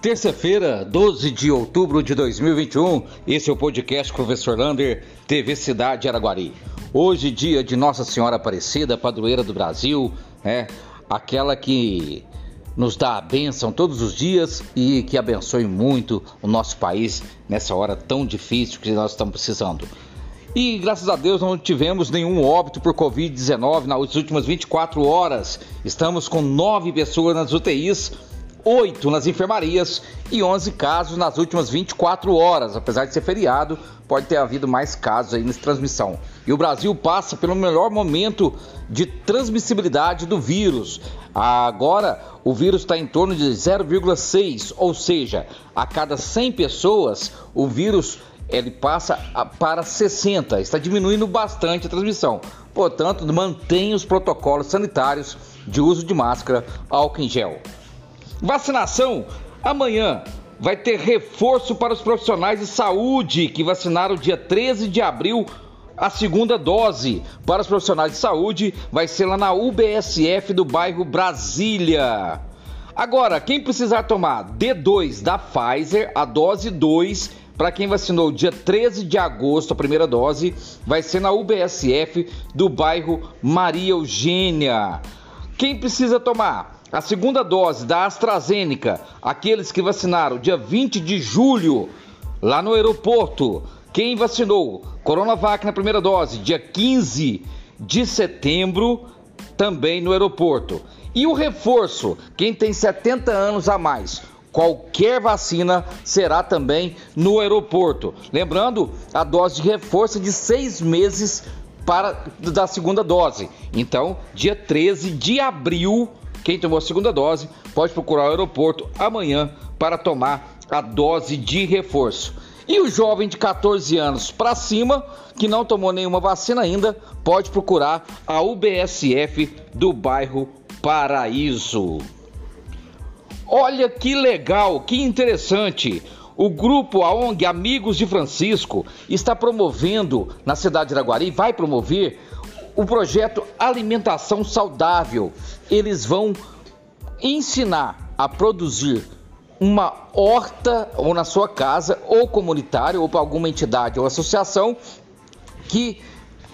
Terça-feira, 12 de outubro de 2021, esse é o podcast Professor Lander, TV Cidade Araguari. Hoje, dia de Nossa Senhora Aparecida, padroeira do Brasil, né? Aquela que nos dá a bênção todos os dias e que abençoe muito o nosso país nessa hora tão difícil que nós estamos precisando. E graças a Deus não tivemos nenhum óbito por Covid-19 nas últimas 24 horas. Estamos com nove pessoas nas UTIs 8 nas enfermarias e 11 casos nas últimas 24 horas. Apesar de ser feriado, pode ter havido mais casos aí nessa transmissão. E o Brasil passa pelo melhor momento de transmissibilidade do vírus. Agora, o vírus está em torno de 0,6, ou seja, a cada 100 pessoas, o vírus ele passa para 60. Está diminuindo bastante a transmissão. Portanto, mantenha os protocolos sanitários de uso de máscara, álcool em gel. Vacinação amanhã vai ter reforço para os profissionais de saúde que vacinaram dia 13 de abril a segunda dose para os profissionais de saúde vai ser lá na UBSF do bairro Brasília. Agora, quem precisar tomar D2 da Pfizer, a dose 2, para quem vacinou dia 13 de agosto, a primeira dose, vai ser na UBSF do bairro Maria Eugênia. Quem precisa tomar a segunda dose da AstraZeneca, aqueles que vacinaram dia 20 de julho lá no aeroporto. Quem vacinou Coronavac na primeira dose, dia 15 de setembro, também no aeroporto. E o reforço, quem tem 70 anos a mais, qualquer vacina será também no aeroporto. Lembrando, a dose de reforço é de seis meses para da segunda dose. Então, dia 13 de abril quem tomou a segunda dose pode procurar o aeroporto amanhã para tomar a dose de reforço. E o jovem de 14 anos para cima, que não tomou nenhuma vacina ainda, pode procurar a UBSF do bairro Paraíso. Olha que legal, que interessante. O grupo a ONG Amigos de Francisco está promovendo na cidade de Araguari, vai promover o projeto Alimentação Saudável. Eles vão ensinar a produzir uma horta ou na sua casa ou comunitária ou para alguma entidade ou associação que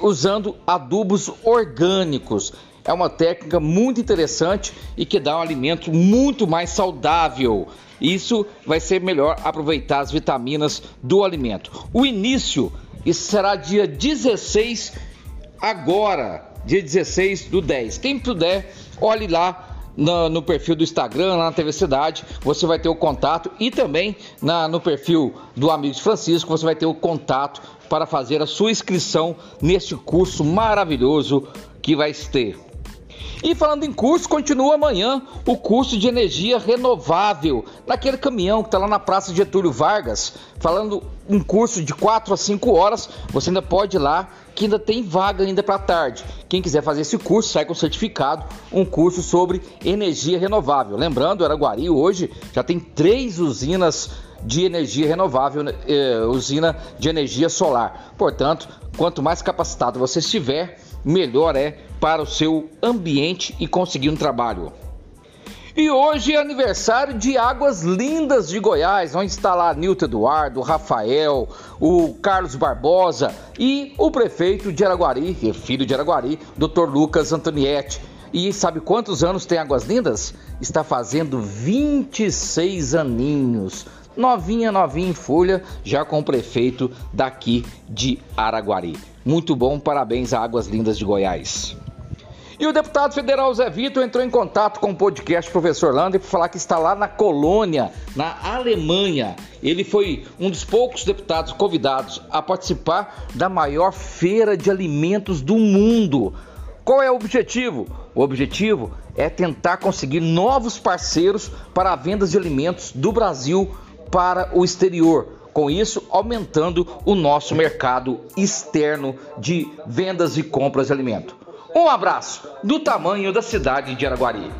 usando adubos orgânicos. É uma técnica muito interessante e que dá um alimento muito mais saudável. Isso vai ser melhor aproveitar as vitaminas do alimento. O início será dia 16 agora, dia 16 do 10. Quem puder, olhe lá no, no, perfil do Instagram, lá na TV Cidade, você vai ter o contato e também na, no perfil do Amigos Francisco, você vai ter o contato para fazer a sua inscrição neste curso maravilhoso que vai ter. E falando em curso, continua amanhã o curso de energia renovável, naquele caminhão que está lá na Praça Getúlio Vargas, falando um curso de 4 a 5 horas, você ainda pode ir lá, que ainda tem vaga ainda para tarde. Quem quiser fazer esse curso, sai com certificado, um curso sobre energia renovável. Lembrando, Araguari hoje já tem três usinas de energia renovável, eh, usina de energia solar. Portanto, quanto mais capacitado você estiver, melhor é para o seu ambiente e conseguir um trabalho. E hoje é aniversário de Águas Lindas de Goiás, onde está lá Nilton Eduardo, Rafael, o Carlos Barbosa e o prefeito de Araguari, é filho de Araguari, Dr. Lucas Antonietti. E sabe quantos anos tem Águas Lindas? Está fazendo 26 aninhos. Novinha, novinha em folha, já com o prefeito daqui de Araguari. Muito bom, parabéns a Águas Lindas de Goiás. E o deputado federal Zé Vitor entrou em contato com o podcast Professor Lander para falar que está lá na Colônia, na Alemanha. Ele foi um dos poucos deputados convidados a participar da maior feira de alimentos do mundo. Qual é o objetivo? O objetivo é tentar conseguir novos parceiros para a venda de alimentos do Brasil para o exterior com isso aumentando o nosso mercado externo de vendas e compras de alimento. Um abraço do tamanho da cidade de Araguari.